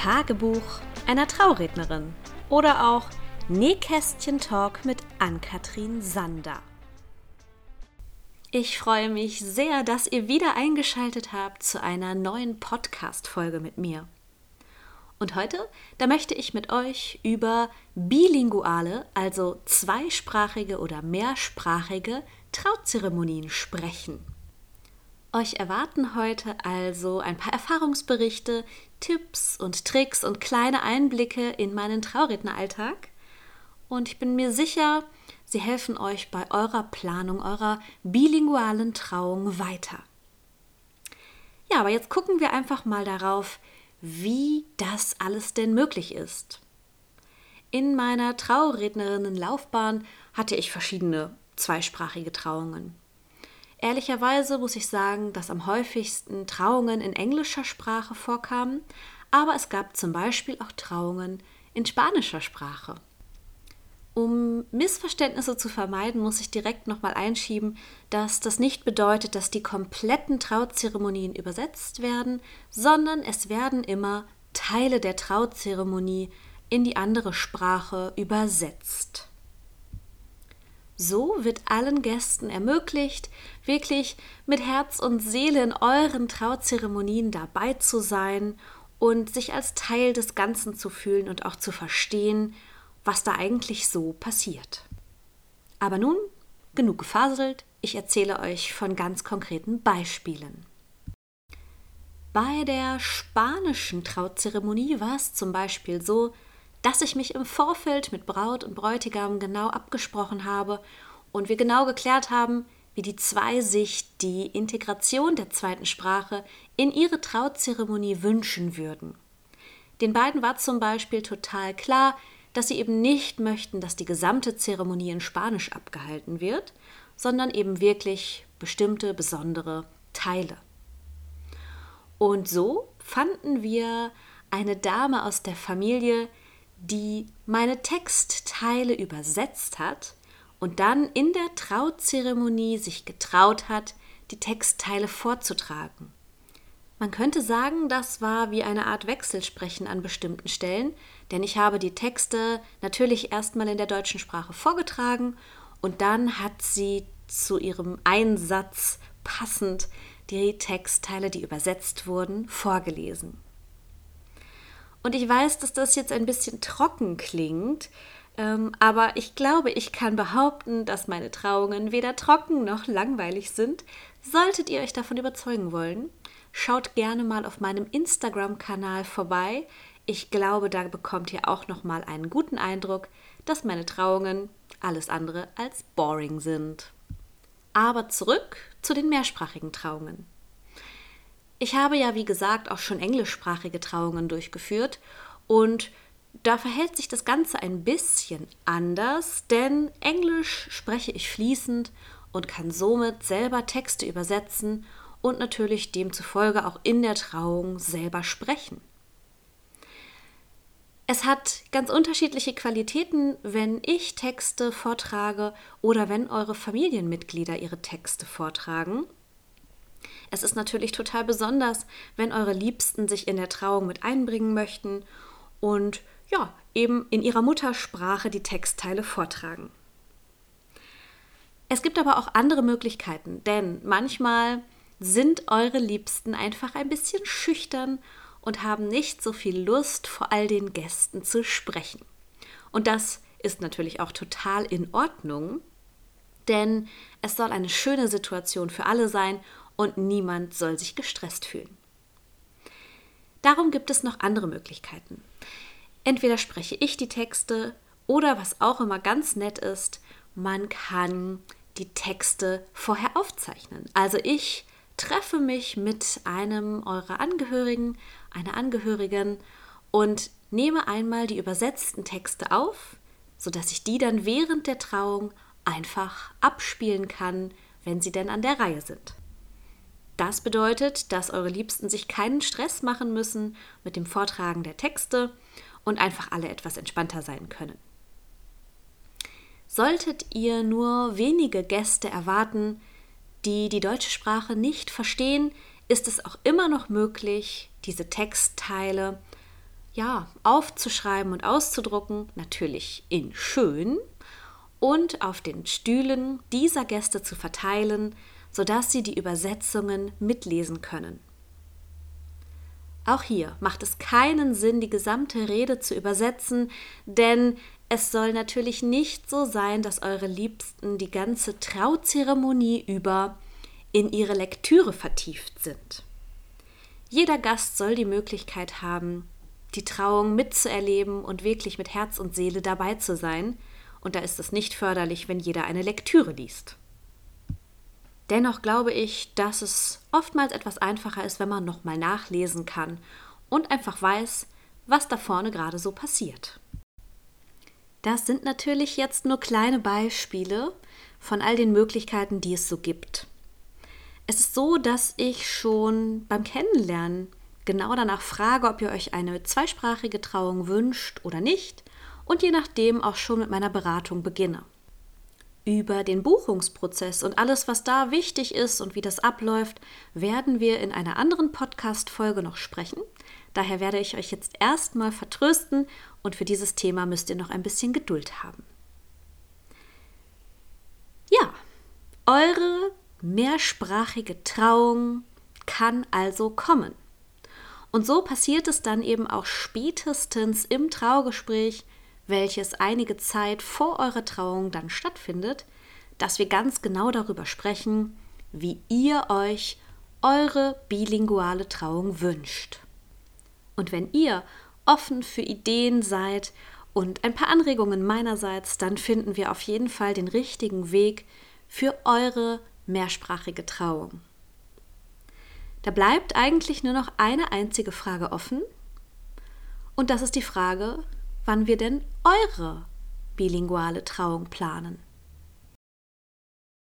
Tagebuch einer Traurednerin oder auch Nähkästchen-Talk mit Ann-Kathrin Sander. Ich freue mich sehr, dass ihr wieder eingeschaltet habt zu einer neuen Podcast-Folge mit mir. Und heute, da möchte ich mit euch über bilinguale, also zweisprachige oder mehrsprachige Trauzeremonien sprechen. Euch erwarten heute also ein paar Erfahrungsberichte, Tipps und Tricks und kleine Einblicke in meinen Trauredneralltag. Und ich bin mir sicher, sie helfen euch bei eurer Planung eurer bilingualen Trauung weiter. Ja, aber jetzt gucken wir einfach mal darauf, wie das alles denn möglich ist. In meiner Traurednerinnenlaufbahn hatte ich verschiedene zweisprachige Trauungen. Ehrlicherweise muss ich sagen, dass am häufigsten Trauungen in englischer Sprache vorkamen, aber es gab zum Beispiel auch Trauungen in spanischer Sprache. Um Missverständnisse zu vermeiden, muss ich direkt nochmal einschieben, dass das nicht bedeutet, dass die kompletten Trauzeremonien übersetzt werden, sondern es werden immer Teile der Trauzeremonie in die andere Sprache übersetzt. So wird allen Gästen ermöglicht, wirklich mit Herz und Seele in euren Trauzeremonien dabei zu sein und sich als Teil des Ganzen zu fühlen und auch zu verstehen, was da eigentlich so passiert. Aber nun, genug gefaselt, ich erzähle euch von ganz konkreten Beispielen. Bei der spanischen Trauzeremonie war es zum Beispiel so, dass ich mich im Vorfeld mit Braut und Bräutigam genau abgesprochen habe und wir genau geklärt haben, wie die zwei sich die Integration der zweiten Sprache in ihre Trauzeremonie wünschen würden. Den beiden war zum Beispiel total klar, dass sie eben nicht möchten, dass die gesamte Zeremonie in Spanisch abgehalten wird, sondern eben wirklich bestimmte besondere Teile. Und so fanden wir eine Dame aus der Familie, die meine Textteile übersetzt hat und dann in der Trauzeremonie sich getraut hat, die Textteile vorzutragen. Man könnte sagen, das war wie eine Art Wechselsprechen an bestimmten Stellen, denn ich habe die Texte natürlich erstmal in der deutschen Sprache vorgetragen und dann hat sie zu ihrem Einsatz passend die Textteile, die übersetzt wurden, vorgelesen. Und ich weiß, dass das jetzt ein bisschen trocken klingt, ähm, aber ich glaube, ich kann behaupten, dass meine Trauungen weder trocken noch langweilig sind. Solltet ihr euch davon überzeugen wollen, schaut gerne mal auf meinem Instagram-Kanal vorbei. Ich glaube, da bekommt ihr auch noch mal einen guten Eindruck, dass meine Trauungen alles andere als boring sind. Aber zurück zu den mehrsprachigen Trauungen. Ich habe ja, wie gesagt, auch schon englischsprachige Trauungen durchgeführt und da verhält sich das Ganze ein bisschen anders, denn Englisch spreche ich fließend und kann somit selber Texte übersetzen und natürlich demzufolge auch in der Trauung selber sprechen. Es hat ganz unterschiedliche Qualitäten, wenn ich Texte vortrage oder wenn eure Familienmitglieder ihre Texte vortragen. Es ist natürlich total besonders, wenn eure Liebsten sich in der Trauung mit einbringen möchten und ja, eben in ihrer Muttersprache die Textteile vortragen. Es gibt aber auch andere Möglichkeiten, denn manchmal sind eure Liebsten einfach ein bisschen schüchtern und haben nicht so viel Lust, vor all den Gästen zu sprechen. Und das ist natürlich auch total in Ordnung, denn es soll eine schöne Situation für alle sein und niemand soll sich gestresst fühlen. Darum gibt es noch andere Möglichkeiten. Entweder spreche ich die Texte oder was auch immer ganz nett ist, man kann die Texte vorher aufzeichnen. Also ich treffe mich mit einem eurer Angehörigen, einer Angehörigen und nehme einmal die übersetzten Texte auf, sodass ich die dann während der Trauung einfach abspielen kann, wenn sie denn an der Reihe sind. Das bedeutet, dass eure Liebsten sich keinen Stress machen müssen mit dem Vortragen der Texte und einfach alle etwas entspannter sein können. Solltet ihr nur wenige Gäste erwarten, die die deutsche Sprache nicht verstehen, ist es auch immer noch möglich, diese Textteile ja, aufzuschreiben und auszudrucken, natürlich in schön, und auf den Stühlen dieser Gäste zu verteilen, sodass sie die Übersetzungen mitlesen können. Auch hier macht es keinen Sinn, die gesamte Rede zu übersetzen, denn es soll natürlich nicht so sein, dass eure Liebsten die ganze Trauzeremonie über in ihre Lektüre vertieft sind. Jeder Gast soll die Möglichkeit haben, die Trauung mitzuerleben und wirklich mit Herz und Seele dabei zu sein, und da ist es nicht förderlich, wenn jeder eine Lektüre liest. Dennoch glaube ich, dass es oftmals etwas einfacher ist, wenn man nochmal nachlesen kann und einfach weiß, was da vorne gerade so passiert. Das sind natürlich jetzt nur kleine Beispiele von all den Möglichkeiten, die es so gibt. Es ist so, dass ich schon beim Kennenlernen genau danach frage, ob ihr euch eine zweisprachige Trauung wünscht oder nicht und je nachdem auch schon mit meiner Beratung beginne. Über den Buchungsprozess und alles, was da wichtig ist und wie das abläuft, werden wir in einer anderen Podcast-Folge noch sprechen. Daher werde ich euch jetzt erstmal vertrösten und für dieses Thema müsst ihr noch ein bisschen Geduld haben. Ja, eure mehrsprachige Trauung kann also kommen. Und so passiert es dann eben auch spätestens im Traugespräch, welches einige Zeit vor eurer Trauung dann stattfindet, dass wir ganz genau darüber sprechen, wie ihr euch eure bilinguale Trauung wünscht. Und wenn ihr offen für Ideen seid und ein paar Anregungen meinerseits, dann finden wir auf jeden Fall den richtigen Weg für eure mehrsprachige Trauung. Da bleibt eigentlich nur noch eine einzige Frage offen. Und das ist die Frage, wann wir denn eure bilinguale Trauung planen.